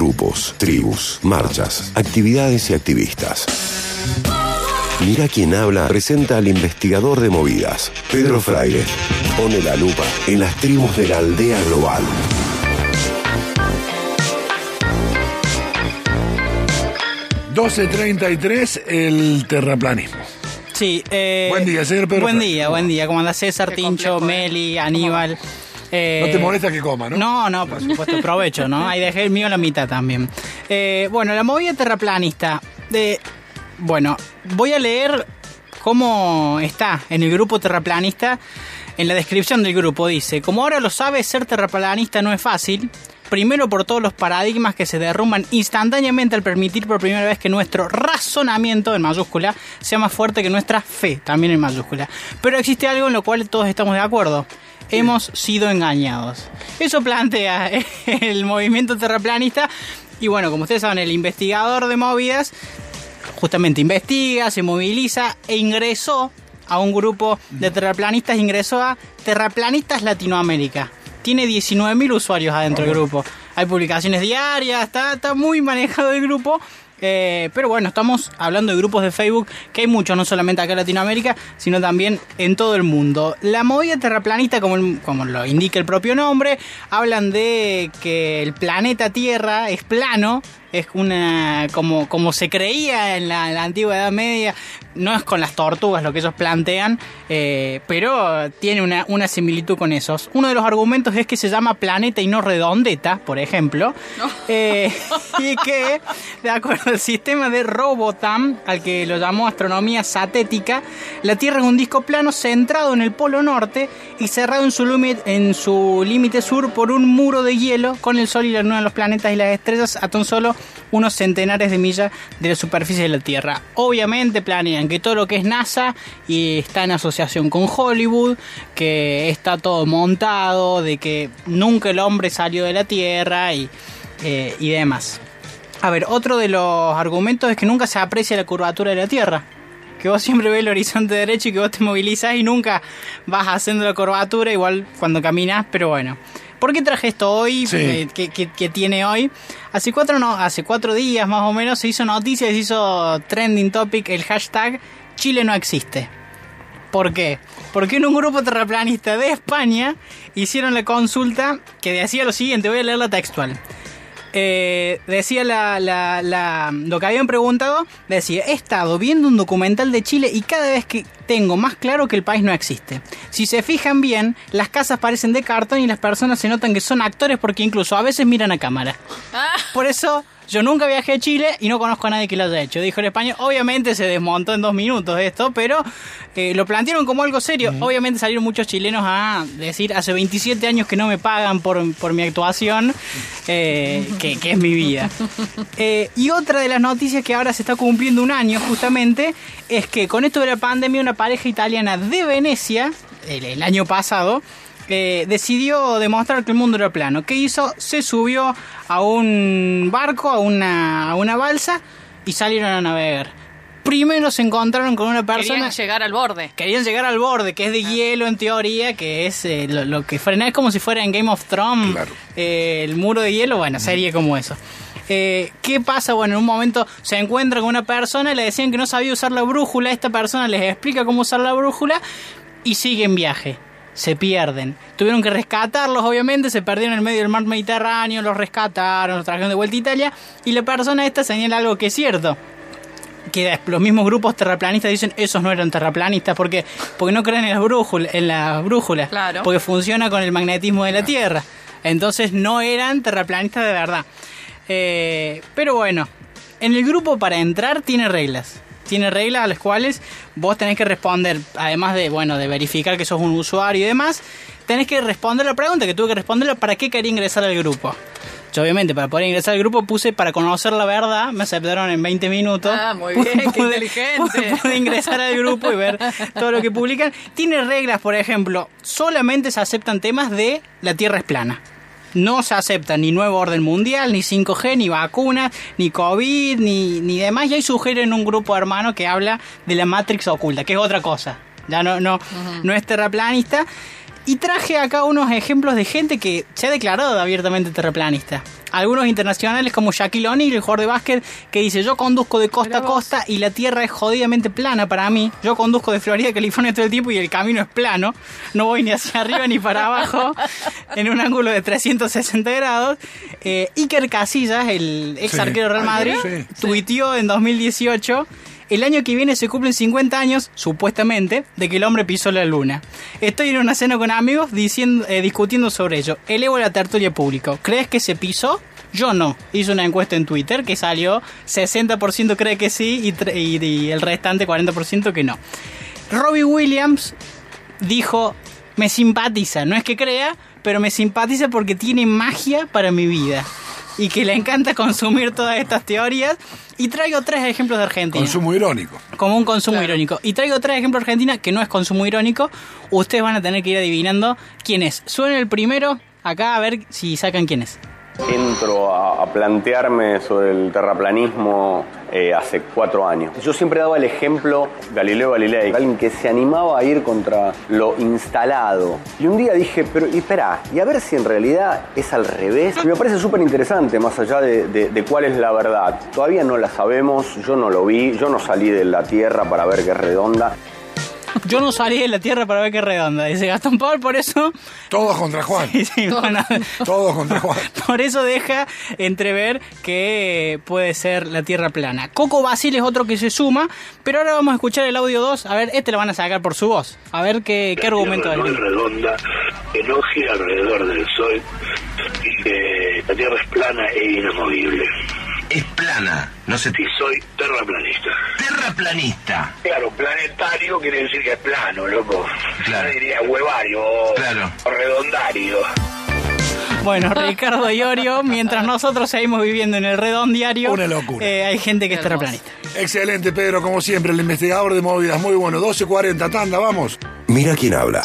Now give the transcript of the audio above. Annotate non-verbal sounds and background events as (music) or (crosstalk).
grupos, tribus, marchas, actividades y activistas. Mira quién habla presenta al investigador de movidas, Pedro Fraile. Pone la lupa en las tribus de la aldea global. ...12.33, el terraplanismo. Sí, eh, Buen día, señor Pedro Buen Fraile. día, buen día. ¿Cómo anda César, Qué Tincho, complejo. Meli, Aníbal? Eh, No te molesta que coma, ¿no? No, no, por supuesto, provecho, ¿no? Ahí dejé el mío la mitad también. Eh, bueno, la movida terraplanista. De, bueno, voy a leer cómo está en el grupo terraplanista. En la descripción del grupo dice, como ahora lo sabes, ser terraplanista no es fácil. Primero por todos los paradigmas que se derrumban instantáneamente al permitir por primera vez que nuestro razonamiento, en mayúscula, sea más fuerte que nuestra fe, también en mayúscula. Pero existe algo en lo cual todos estamos de acuerdo. Hemos sido engañados. Eso plantea (laughs) el movimiento terraplanista. Y bueno, como ustedes saben, el investigador de movidas justamente investiga, se moviliza e ingresó a un grupo de terraplanistas, ingresó a Terraplanistas Latinoamérica. Tiene 19.000 usuarios adentro del grupo. Hay publicaciones diarias, está, está muy manejado el grupo. eh, pero bueno, estamos hablando de grupos de Facebook que hay muchos, no solamente acá en Latinoamérica, sino también en todo el mundo. La movida terraplanista, como, como lo indica el propio nombre, hablan de que el planeta Tierra es plano, es una como como se creía en la, en la antigua Edad Media no es con las tortugas lo que ellos plantean eh, pero tiene una, una similitud con esos. Uno de los argumentos es que se llama planeta y no redondeta por ejemplo Eh, (laughs) y que de acuerdo al sistema de Robotham al que lo llamó astronomía satética la Tierra es un disco plano centrado en el polo norte y cerrado en su límite en su límite sur por un muro de hielo con el Sol y la Luna de los planetas y las estrellas a tan solo unos centenares de millas de la superficie de la Tierra. Obviamente planean que todo lo que es NASA y está en asociación con Hollywood, que está todo montado, de que nunca el hombre salió de la Tierra y, eh, y demás. A ver, otro de los argumentos es que nunca se aprecia la curvatura de la Tierra. Que vos siempre ves el horizonte derecho y que vos te movilizás y nunca vas haciendo la curvatura, igual cuando caminas, pero bueno. ¿Por qué traje esto hoy? Sí. Eh, que, que- que tiene hoy. Hace cuatro, no, hace cuatro días más o menos se hizo noticia, se hizo trending topic el hashtag Chile no existe. ¿Por qué? Porque en un grupo terraplanista de España hicieron la consulta que decía lo siguiente, voy a leer la textual. Eh, decía la, la- la- lo que habían preguntado, decía, he estado viendo un documental de Chile y cada vez que tengo más claro que el país no existe. Si se fijan bien, las casas parecen de cartón y las personas se notan que son actores porque incluso a veces miran a cámara. Por eso yo nunca viajé a Chile y no conozco a nadie que lo haya hecho. Dijo el español. Obviamente se desmontó en dos minutos esto, pero eh, lo plantearon como algo serio. Obviamente salieron muchos chilenos a decir, hace 27 años que no me pagan por, por mi actuación, eh, que, que es mi vida. (laughs) Eh, y otra de las noticias que ahora se está cumpliendo un año justamente es que con esto de la pandemia una pareja italiana de Venecia, el, el año pasado, eh, decidió demostrar que el mundo era plano. ¿Qué hizo? Se subió a un barco, a una, a una balsa y salieron a navegar. Primero se encontraron con una persona... Querían llegar al borde. Querían llegar al borde, que es de hielo en teoría, que es eh, lo, lo que frena, es como si fuera en Game of Thrones, Claro. eh, el muro de hielo, bueno, sería como eso. Eh, ¿Qué pasa? Bueno, en un momento se encuentra con una persona, le decían que no sabía usar la brújula, esta persona les explica cómo usar la brújula y siguen viaje. Se pierden. Tuvieron que rescatarlos, obviamente, se perdieron en el medio del mar Mediterráneo, los rescataron, los trajeron de vuelta a Italia y la persona esta señala algo que es cierto que los mismos grupos terraplanistas dicen esos no eran terraplanistas porque porque no creen en las brújulas en las brújulas Claro. porque funciona con el magnetismo de la Tierra entonces no eran terraplanistas de verdad Eh, pero bueno en el grupo para entrar tiene reglas tiene reglas a las cuales vos tenés que responder además de bueno de verificar que sos un usuario y demás tenés que responder la pregunta que tuve que responder para qué quería ingresar al grupo yo obviamente para poder ingresar al grupo puse para conocer la verdad, me aceptaron en 20 minutos. Ah, muy (laughs) bien, qué inteligente. (laughs) Pude ingresar al grupo y ver todo lo que publican. Tiene reglas, por ejemplo, solamente se aceptan temas de la Tierra es plana. No se acepta ni nuevo orden mundial, ni 5G, ni vacunas, ni COVID, ni, ni demás. Y hay sugieren un grupo hermano que habla de la Matrix oculta, que es otra cosa. Ya no, no, no es terraplanista. Y traje acá unos ejemplos de gente que se ha declarado abiertamente terraplanista. Algunos internacionales como Shaquille O'Neal, el jugador de básquet, que dice, yo conduzco de costa a costa y la tierra es jodidamente plana para mí. Yo conduzco de Florida a California todo el tiempo y el camino es plano. No voy ni hacia arriba ni para abajo (laughs) en un ángulo de 360 grados. Eh, Iker Casillas, el ex Sí. arquero Real Madrid, Sí. tuiteó en 2018 el año que viene se cumplen 50 años, supuestamente, de que el hombre pisó la luna. Estoy en una cena con amigos diciendo, eh, discutiendo sobre ello. Elevo la tertulia público. ¿Crees que se pisó? Yo no. Hice una encuesta en Twitter que salió 60% cree que sí y, el restante 40% que no. Robbie Williams dijo, me simpatiza, no es que crea, pero me simpatiza porque tiene magia para mi vida. Y que le encanta consumir todas estas teorías. Y traigo tres ejemplos de Argentina. Consumo irónico. como un consumo irónico. Y traigo tres ejemplos de Argentina que no es consumo irónico. Ustedes van a tener que ir adivinando quién es. Suena el primero, acá a ver si sacan quién es. Entro a, plantearme sobre el terraplanismo eh, hace cuatro años. Yo siempre daba el ejemplo Galileo Galilei, alguien que se animaba a ir contra lo instalado. Y un día dije, pero y espera, y a ver si en realidad es al revés. Me parece súper interesante, más allá de- de cuál es la verdad. Todavía no la sabemos, yo no lo vi, yo no salí de la Tierra para ver que es redonda. Yo no salí de la Tierra para ver qué es redonda, dice Gastón Paul, por eso... Todos contra Juan. Sí, sí, bueno, Todos contra Juan. (laughs) por eso deja entrever que puede ser la Tierra plana. Coco Basil es otro que se suma, pero ahora vamos a escuchar el audio 2. A ver, este lo van a sacar por su voz. A ver qué, qué argumento La Tierra hay. no es redonda, que no gira alrededor del Sol y que la Tierra es plana e inamovible. Es plana, no se Y soy terraplanista. terraplanista. Claro, planetario quiere decir que es plano, loco. Claro. Yo diría huevario o, Claro. o redondario. Bueno, (laughs) Ricardo Iorio, mientras nosotros seguimos viviendo en el redondiario, Una locura. eh, hay gente que es terraplanista. Excelente, Pedro, como siempre, el investigador de movidas. Muy bueno. 12.40, tanda, vamos. Mira quién habla.